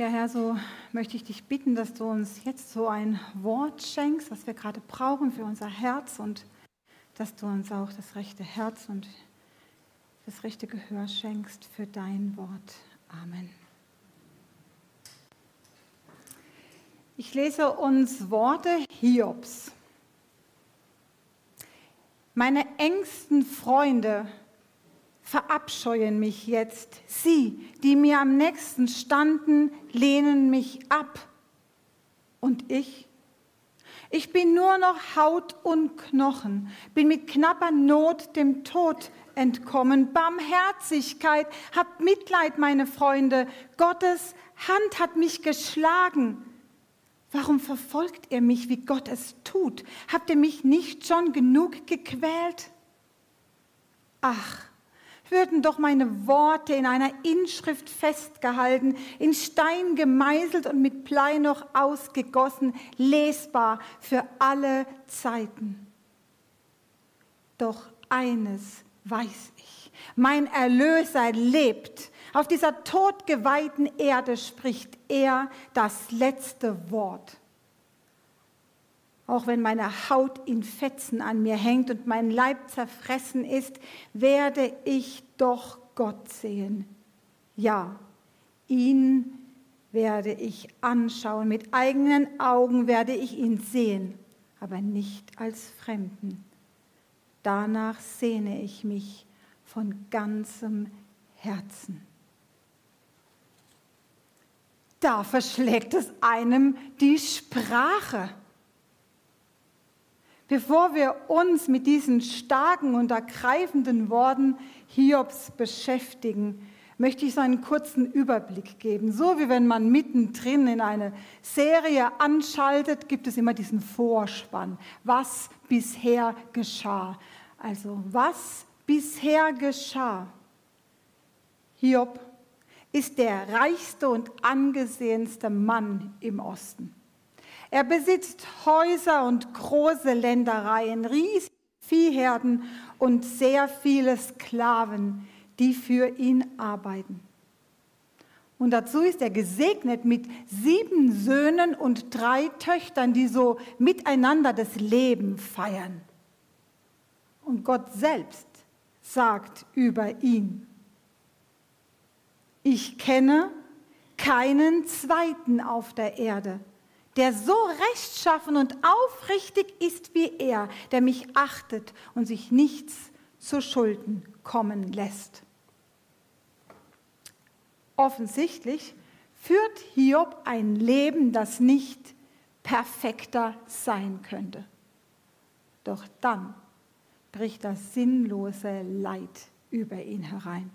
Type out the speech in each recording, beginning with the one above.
Ja, Herr, so möchte ich dich bitten, dass du uns jetzt so ein Wort schenkst, was wir gerade brauchen für unser Herz und dass du uns auch das rechte Herz und das rechte Gehör schenkst für dein Wort. Amen. Ich lese uns Worte Hiobs. Meine engsten Freunde verabscheuen mich jetzt. Sie, die mir am nächsten standen, lehnen mich ab. Und ich? Ich bin nur noch Haut und Knochen, bin mit knapper Not dem Tod entkommen. Barmherzigkeit, habt Mitleid, meine Freunde. Gottes Hand hat mich geschlagen. Warum verfolgt ihr mich, wie Gott es tut? Habt ihr mich nicht schon genug gequält? Ach, würden doch meine Worte in einer Inschrift festgehalten, in Stein gemeißelt und mit Blei noch ausgegossen, lesbar für alle Zeiten. Doch eines weiß ich, mein Erlöser lebt. Auf dieser todgeweihten Erde spricht er das letzte Wort. Auch wenn meine Haut in Fetzen an mir hängt und mein Leib zerfressen ist, werde ich doch Gott sehen. Ja, ihn werde ich anschauen, mit eigenen Augen werde ich ihn sehen, aber nicht als Fremden. Danach sehne ich mich von ganzem Herzen. Da verschlägt es einem die Sprache. Bevor wir uns mit diesen starken und ergreifenden Worten Hiobs beschäftigen, möchte ich so einen kurzen Überblick geben. So wie wenn man mittendrin in eine Serie anschaltet, gibt es immer diesen Vorspann. Was bisher geschah. Also was bisher geschah. Hiob ist der reichste und angesehenste Mann im Osten. Er besitzt Häuser und große Ländereien, riesige Viehherden und sehr viele Sklaven, die für ihn arbeiten. Und dazu ist er gesegnet mit sieben Söhnen und drei Töchtern, die so miteinander das Leben feiern. Und Gott selbst sagt über ihn, ich kenne keinen zweiten auf der Erde, der so rechtschaffen und aufrichtig ist wie er, der mich achtet und sich nichts zu Schulden kommen lässt. Offensichtlich führt Hiob ein Leben, das nicht perfekter sein könnte. Doch dann bricht das sinnlose Leid über ihn herein.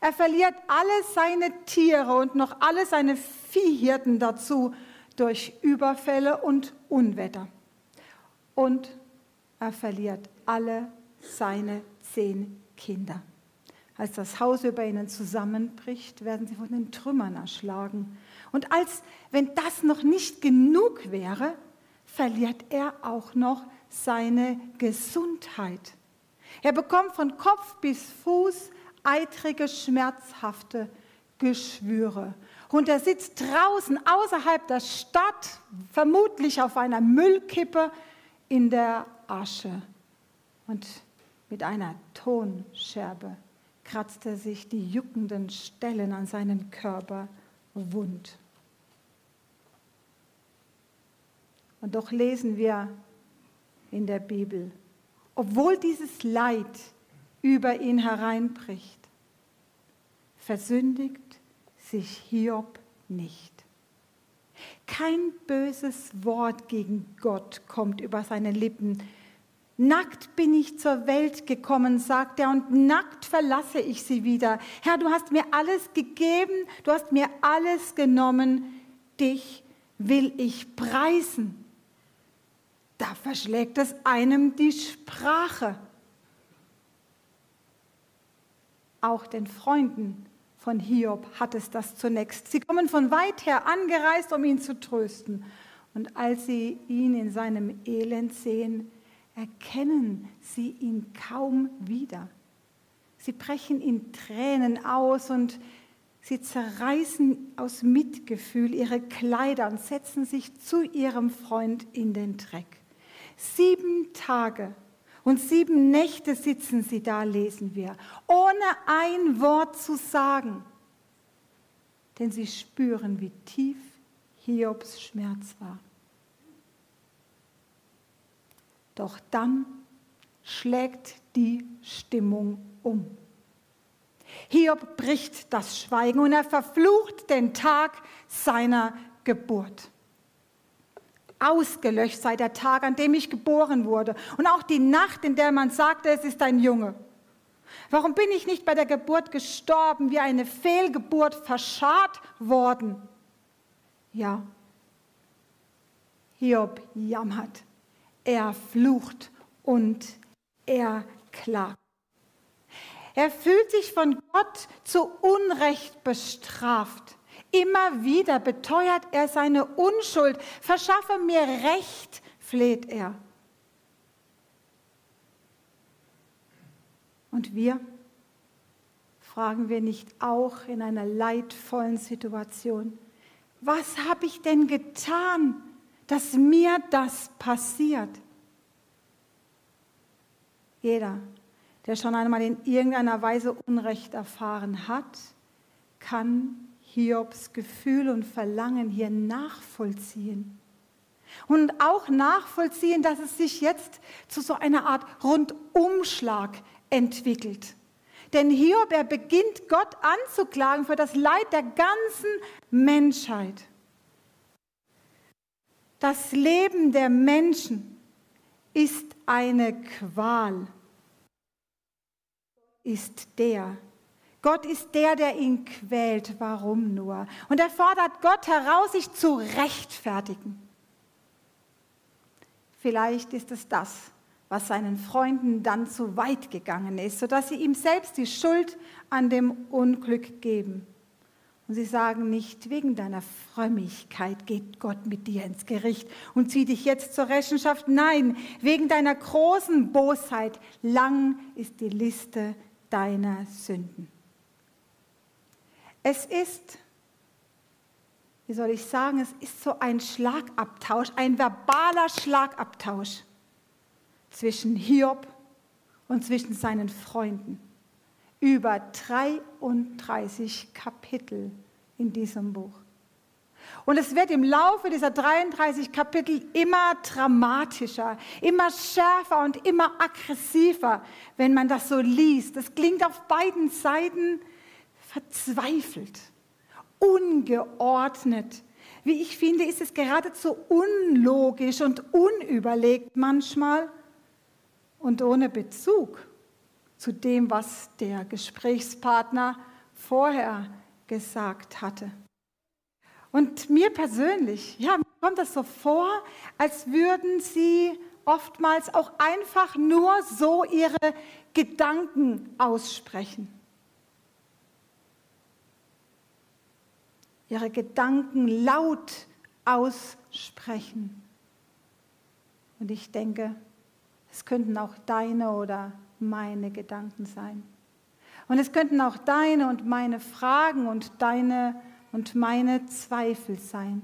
Er verliert alle seine Tiere und noch alle seine Viehhirten dazu durch Überfälle und Unwetter. Und er verliert alle seine zehn Kinder. Als das Haus über ihnen zusammenbricht, werden sie von den Trümmern erschlagen. Und als wenn das noch nicht genug wäre, verliert er auch noch seine Gesundheit. Er bekommt von Kopf bis Fuß eitrige, schmerzhafte Geschwüre. Und er sitzt draußen außerhalb der Stadt, vermutlich auf einer Müllkippe in der Asche. Und mit einer Tonscherbe kratzt er sich die juckenden Stellen an seinen Körper wund. Und doch lesen wir in der Bibel, obwohl dieses Leid über ihn hereinbricht, versündigt sich Hiob nicht. Kein böses Wort gegen Gott kommt über seine Lippen. Nackt bin ich zur Welt gekommen, sagt er, und nackt verlasse ich sie wieder. Herr, du hast mir alles gegeben, du hast mir alles genommen, dich will ich preisen. Da verschlägt es einem die Sprache. Auch den Freunden von Hiob hat es das zunächst. Sie kommen von weit her angereist, um ihn zu trösten. Und als sie ihn in seinem Elend sehen, erkennen sie ihn kaum wieder. Sie brechen in Tränen aus und Sie zerreißen aus Mitgefühl ihre Kleider und setzen sich zu ihrem Freund in den Dreck. Sieben Tage und sieben Nächte sitzen sie da, lesen wir, ohne ein Wort zu sagen. Denn sie spüren, wie tief Hiobs Schmerz war. Doch dann schlägt die Stimmung um. Hiob bricht das Schweigen und er verflucht den Tag seiner Geburt. Ausgelöscht sei der Tag, an dem ich geboren wurde und auch die Nacht, in der man sagte, es ist ein Junge. Warum bin ich nicht bei der Geburt gestorben, wie eine Fehlgeburt verscharrt worden? Ja, Hiob jammert, er flucht und er klagt. Er fühlt sich von Gott zu Unrecht bestraft. Immer wieder beteuert er seine Unschuld. Verschaffe mir Recht, fleht er. Und wir? Fragen wir nicht auch in einer leidvollen Situation, was habe ich denn getan, dass mir das passiert? Jeder der schon einmal in irgendeiner Weise Unrecht erfahren hat, kann Hiobs Gefühl und Verlangen hier nachvollziehen. Und auch nachvollziehen, dass es sich jetzt zu so einer Art Rundumschlag entwickelt. Denn Hiob, er beginnt Gott anzuklagen für das Leid der ganzen Menschheit. Das Leben der Menschen ist eine Qual ist der. Gott ist der, der ihn quält. Warum nur? Und er fordert Gott heraus, sich zu rechtfertigen. Vielleicht ist es das, was seinen Freunden dann zu weit gegangen ist, sodass sie ihm selbst die Schuld an dem Unglück geben. Und sie sagen nicht, wegen deiner Frömmigkeit geht Gott mit dir ins Gericht und zieht dich jetzt zur Rechenschaft. Nein, wegen deiner großen Bosheit. Lang ist die Liste deiner Sünden. Es ist, wie soll ich sagen, es ist so ein Schlagabtausch, ein verbaler Schlagabtausch zwischen Hiob und zwischen seinen Freunden. Über 33 Kapitel in diesem Buch. Und es wird im Laufe dieser 33 Kapitel immer dramatischer, immer schärfer und immer aggressiver, wenn man das so liest. Es klingt auf beiden Seiten verzweifelt, ungeordnet. Wie ich finde, ist es geradezu unlogisch und unüberlegt manchmal und ohne Bezug zu dem, was der Gesprächspartner vorher gesagt hatte. Und mir persönlich, ja, mir kommt das so vor, als würden sie oftmals auch einfach nur so ihre Gedanken aussprechen. Ihre Gedanken laut aussprechen. Und ich denke, es könnten auch deine oder meine Gedanken sein. Und es könnten auch deine und meine Fragen und deine und meine Zweifel sein.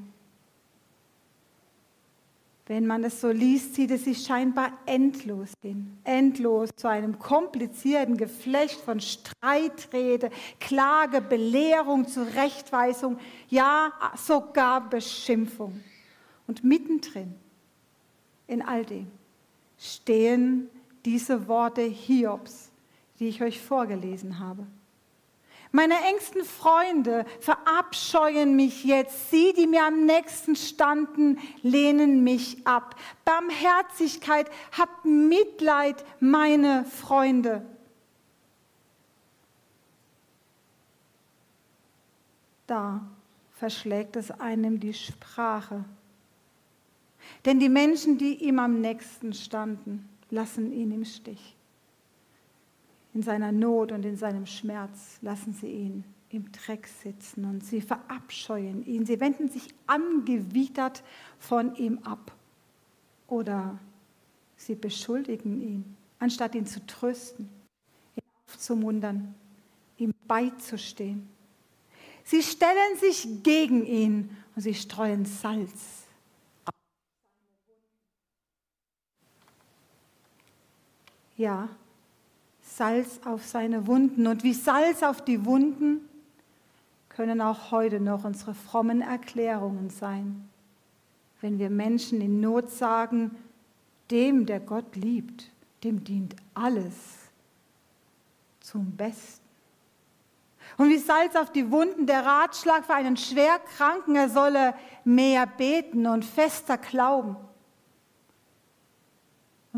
Wenn man es so liest, sieht es sich scheinbar endlos hin. Endlos zu einem komplizierten Geflecht von Streitrede, Klage, Belehrung, Zurechtweisung, ja sogar Beschimpfung. Und mittendrin in all dem stehen diese Worte Hiobs, die ich euch vorgelesen habe. Meine engsten Freunde verabscheuen mich jetzt. Sie, die mir am nächsten standen, lehnen mich ab. Barmherzigkeit, habt Mitleid, meine Freunde. Da verschlägt es einem die Sprache. Denn die Menschen, die ihm am nächsten standen, lassen ihn im Stich in seiner Not und in seinem Schmerz lassen sie ihn im Dreck sitzen und sie verabscheuen ihn. Sie wenden sich angewidert von ihm ab oder sie beschuldigen ihn, anstatt ihn zu trösten, ihn aufzumuntern, ihm beizustehen. Sie stellen sich gegen ihn und sie streuen Salz. Ja, Salz auf seine Wunden. Und wie Salz auf die Wunden können auch heute noch unsere frommen Erklärungen sein. Wenn wir Menschen in Not sagen, dem, der Gott liebt, dem dient alles zum Besten. Und wie Salz auf die Wunden der Ratschlag für einen Schwerkranken, er solle mehr beten und fester glauben.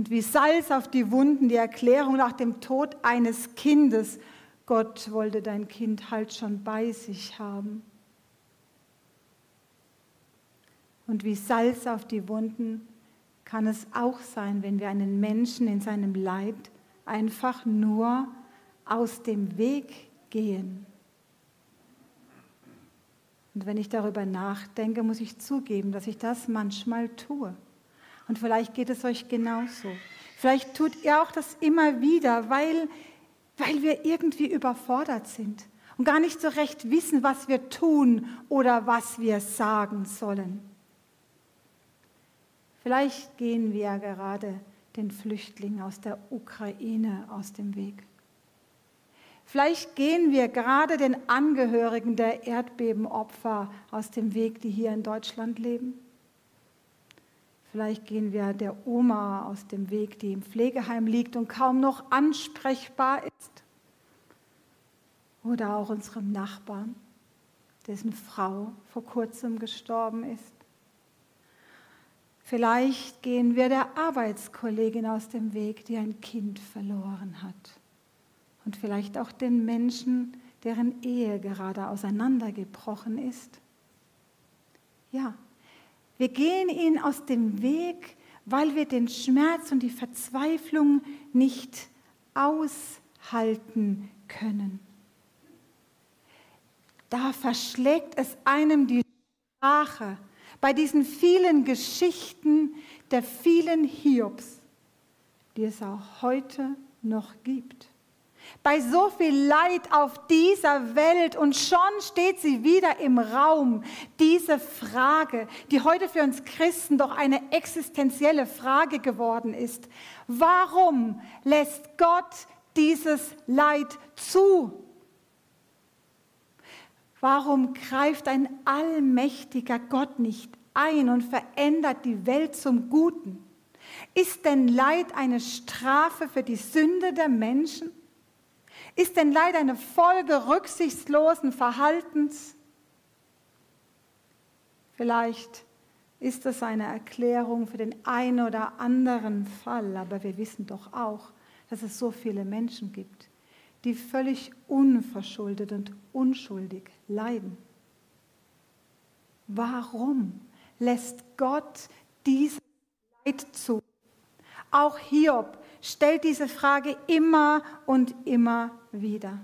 Und wie Salz auf die Wunden die Erklärung nach dem Tod eines Kindes, Gott wollte dein Kind halt schon bei sich haben. Und wie Salz auf die Wunden kann es auch sein, wenn wir einen Menschen in seinem Leid einfach nur aus dem Weg gehen. Und wenn ich darüber nachdenke, muss ich zugeben, dass ich das manchmal tue. Und vielleicht geht es euch genauso. Vielleicht tut ihr auch das immer wieder, weil, weil wir irgendwie überfordert sind und gar nicht so recht wissen, was wir tun oder was wir sagen sollen. Vielleicht gehen wir gerade den Flüchtlingen aus der Ukraine aus dem Weg. Vielleicht gehen wir gerade den Angehörigen der Erdbebenopfer aus dem Weg, die hier in Deutschland leben. Vielleicht gehen wir der Oma aus dem Weg, die im Pflegeheim liegt und kaum noch ansprechbar ist. Oder auch unserem Nachbarn, dessen Frau vor kurzem gestorben ist. Vielleicht gehen wir der Arbeitskollegin aus dem Weg, die ein Kind verloren hat. Und vielleicht auch den Menschen, deren Ehe gerade auseinandergebrochen ist. Ja, wir gehen ihnen aus dem Weg, weil wir den Schmerz und die Verzweiflung nicht aushalten können. Da verschlägt es einem die Sprache bei diesen vielen Geschichten der vielen Hiobs, die es auch heute noch gibt. Bei so viel Leid auf dieser Welt und schon steht sie wieder im Raum, diese Frage, die heute für uns Christen doch eine existenzielle Frage geworden ist. Warum lässt Gott dieses Leid zu? Warum greift ein allmächtiger Gott nicht ein und verändert die Welt zum Guten? Ist denn Leid eine Strafe für die Sünde der Menschen? Ist denn Leid eine Folge rücksichtslosen Verhaltens? Vielleicht ist es eine Erklärung für den einen oder anderen Fall, aber wir wissen doch auch, dass es so viele Menschen gibt, die völlig unverschuldet und unschuldig leiden. Warum lässt Gott dieses Leid zu? Auch Hiob stellt diese Frage immer und immer wieder.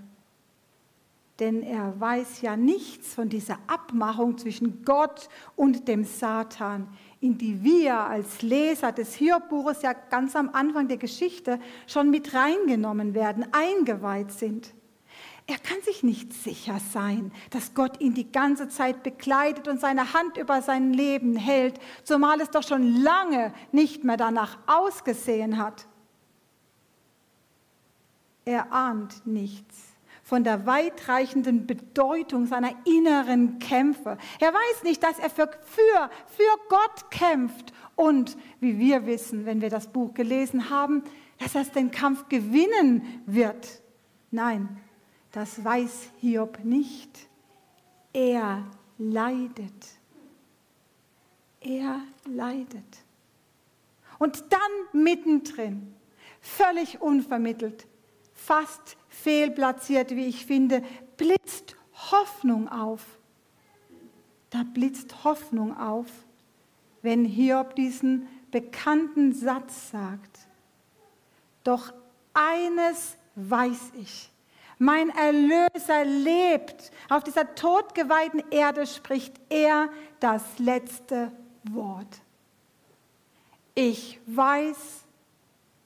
Denn er weiß ja nichts von dieser Abmachung zwischen Gott und dem Satan, in die wir als Leser des Hiob-Buches ja ganz am Anfang der Geschichte schon mit reingenommen werden, eingeweiht sind. Er kann sich nicht sicher sein, dass Gott ihn die ganze Zeit begleitet und seine Hand über sein Leben hält, zumal es doch schon lange nicht mehr danach ausgesehen hat. Er ahnt nichts von der weitreichenden Bedeutung seiner inneren Kämpfe. Er weiß nicht, dass er für, für, für Gott kämpft und, wie wir wissen, wenn wir das Buch gelesen haben, dass er den Kampf gewinnen wird. Nein, das weiß Hiob nicht. Er leidet. Er leidet. Und dann mittendrin, völlig unvermittelt, fast fehlplatziert, wie ich finde, blitzt Hoffnung auf. Da blitzt Hoffnung auf, wenn Hiob diesen bekannten Satz sagt. Doch eines weiß ich, mein Erlöser lebt. Auf dieser todgeweihten Erde spricht er das letzte Wort. Ich weiß,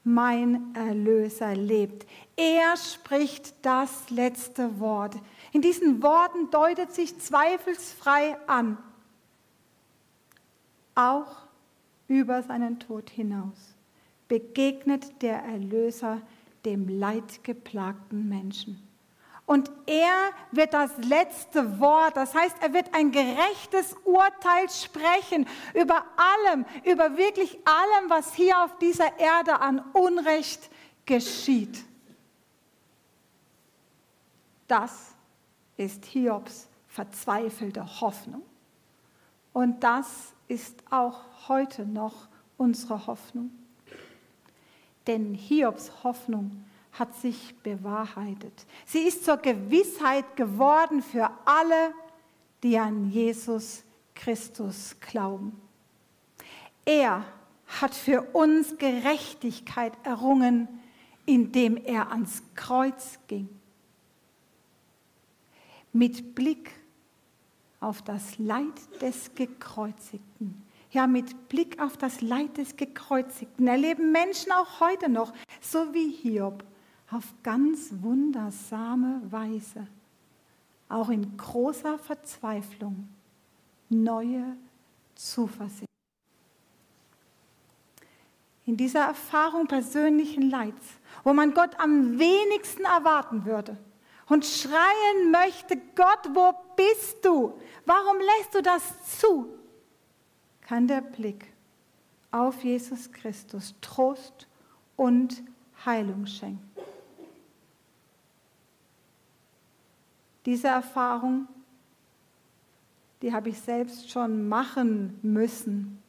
mein Erlöser lebt. Er spricht das letzte Wort. In diesen Worten deutet sich zweifelsfrei an, auch über seinen Tod hinaus begegnet der Erlöser dem leidgeplagten Menschen. Und er wird das letzte Wort, das heißt, er wird ein gerechtes Urteil sprechen über allem, über wirklich allem, was hier auf dieser Erde an Unrecht geschieht. Das ist Hiobs verzweifelte Hoffnung. Und das ist auch heute noch unsere Hoffnung. Denn Hiobs Hoffnung hat sich bewahrheitet. Sie ist zur Gewissheit geworden für alle, die an Jesus Christus glauben. Er hat für uns Gerechtigkeit errungen, indem er ans Kreuz ging. Mit Blick auf das Leid des Gekreuzigten ja, mit Blick auf das Leid des Gekreuzigten erleben Menschen auch heute noch, so wie Hiob, auf ganz wundersame Weise, auch in großer Verzweiflung, neue Zuversicht. In dieser Erfahrung persönlichen Leids, wo man Gott am wenigsten erwarten würde und schreien möchte, Gott, wo bist du? Warum lässt du das zu? kann der Blick auf Jesus Christus Trost und Heilung schenken. Diese Erfahrung, die habe ich selbst schon machen müssen.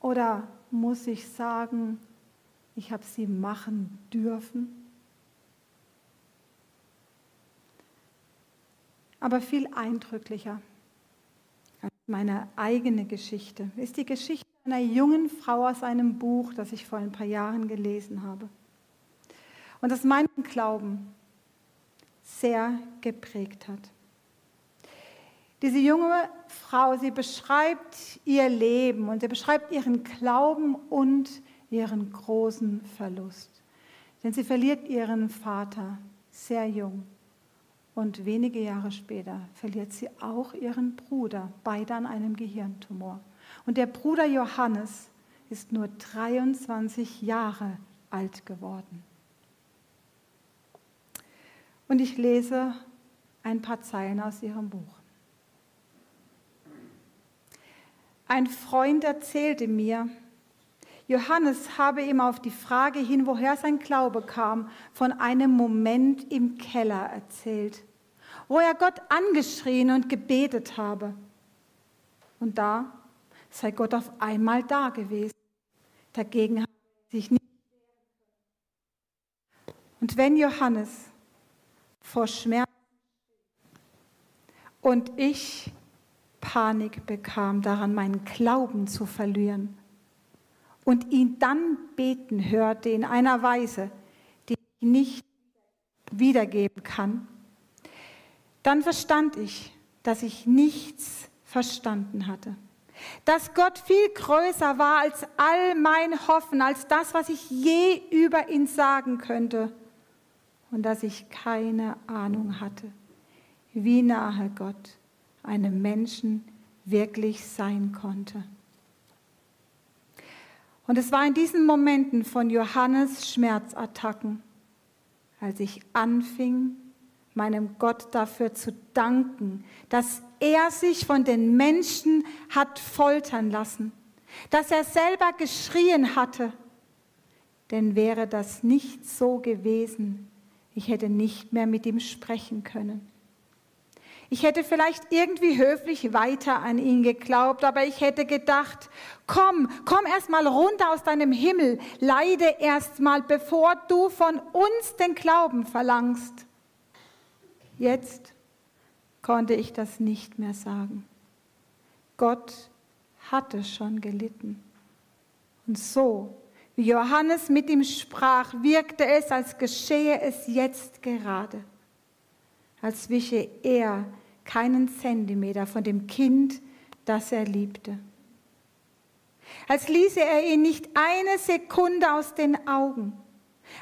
Oder muss ich sagen, ich habe sie machen dürfen? Aber viel eindrücklicher meine eigene Geschichte ist die Geschichte einer jungen Frau aus einem Buch, das ich vor ein paar Jahren gelesen habe. Und das meinen Glauben sehr geprägt hat. Diese junge Frau, sie beschreibt ihr Leben und sie beschreibt ihren Glauben und ihren großen Verlust. Denn sie verliert ihren Vater sehr jung. Und wenige Jahre später verliert sie auch ihren Bruder, beide an einem Gehirntumor. Und der Bruder Johannes ist nur 23 Jahre alt geworden. Und ich lese ein paar Zeilen aus ihrem Buch. Ein Freund erzählte mir, Johannes habe ihm auf die Frage hin, woher sein Glaube kam, von einem Moment im Keller erzählt, wo er Gott angeschrien und gebetet habe. Und da sei Gott auf einmal da gewesen. Dagegen hat er sich nicht. Und wenn Johannes vor Schmerz und ich Panik bekam, daran meinen Glauben zu verlieren, und ihn dann beten hörte in einer Weise, die ich nicht wiedergeben kann, dann verstand ich, dass ich nichts verstanden hatte. Dass Gott viel größer war als all mein Hoffen, als das, was ich je über ihn sagen könnte. Und dass ich keine Ahnung hatte, wie nahe Gott einem Menschen wirklich sein konnte. Und es war in diesen Momenten von Johannes Schmerzattacken, als ich anfing, meinem Gott dafür zu danken, dass er sich von den Menschen hat foltern lassen, dass er selber geschrien hatte. Denn wäre das nicht so gewesen, ich hätte nicht mehr mit ihm sprechen können. Ich hätte vielleicht irgendwie höflich weiter an ihn geglaubt, aber ich hätte gedacht, komm, komm erst mal runter aus deinem Himmel, leide erst mal, bevor du von uns den Glauben verlangst. Jetzt konnte ich das nicht mehr sagen. Gott hatte schon gelitten. Und so, wie Johannes mit ihm sprach, wirkte es, als geschehe es jetzt gerade als wische er keinen Zentimeter von dem Kind, das er liebte. Als ließe er ihn nicht eine Sekunde aus den Augen.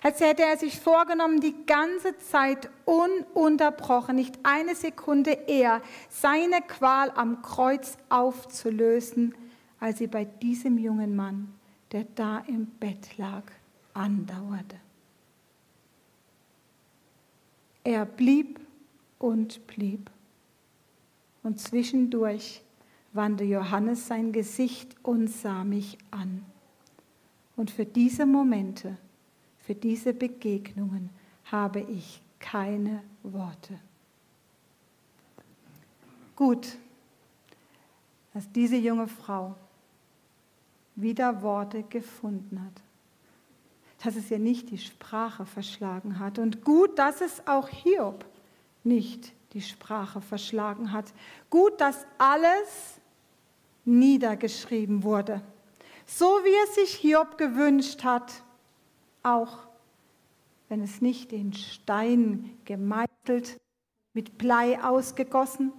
Als hätte er sich vorgenommen, die ganze Zeit ununterbrochen, nicht eine Sekunde eher, seine Qual am Kreuz aufzulösen, als sie bei diesem jungen Mann, der da im Bett lag, andauerte. Er blieb und blieb. Und zwischendurch wandte Johannes sein Gesicht und sah mich an. Und für diese Momente, für diese Begegnungen habe ich keine Worte. Gut, dass diese junge Frau wieder Worte gefunden hat. Dass es ihr nicht die Sprache verschlagen hat. Und gut, dass es auch Hiob nicht die Sprache verschlagen hat. Gut, dass alles niedergeschrieben wurde. So wie es sich Hiob gewünscht hat, auch wenn es nicht in Stein gemeißelt, mit Blei ausgegossen,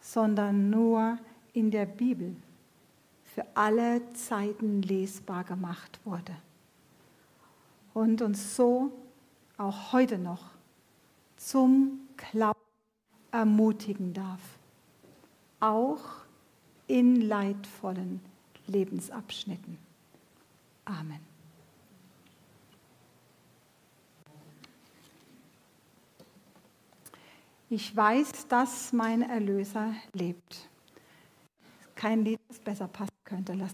sondern nur in der Bibel für alle Zeiten lesbar gemacht wurde. Und uns so auch heute noch zum Glauben ermutigen darf, auch in leidvollen Lebensabschnitten. Amen. Ich weiß, dass mein Erlöser lebt. Kein Lied, das besser passen könnte. Lass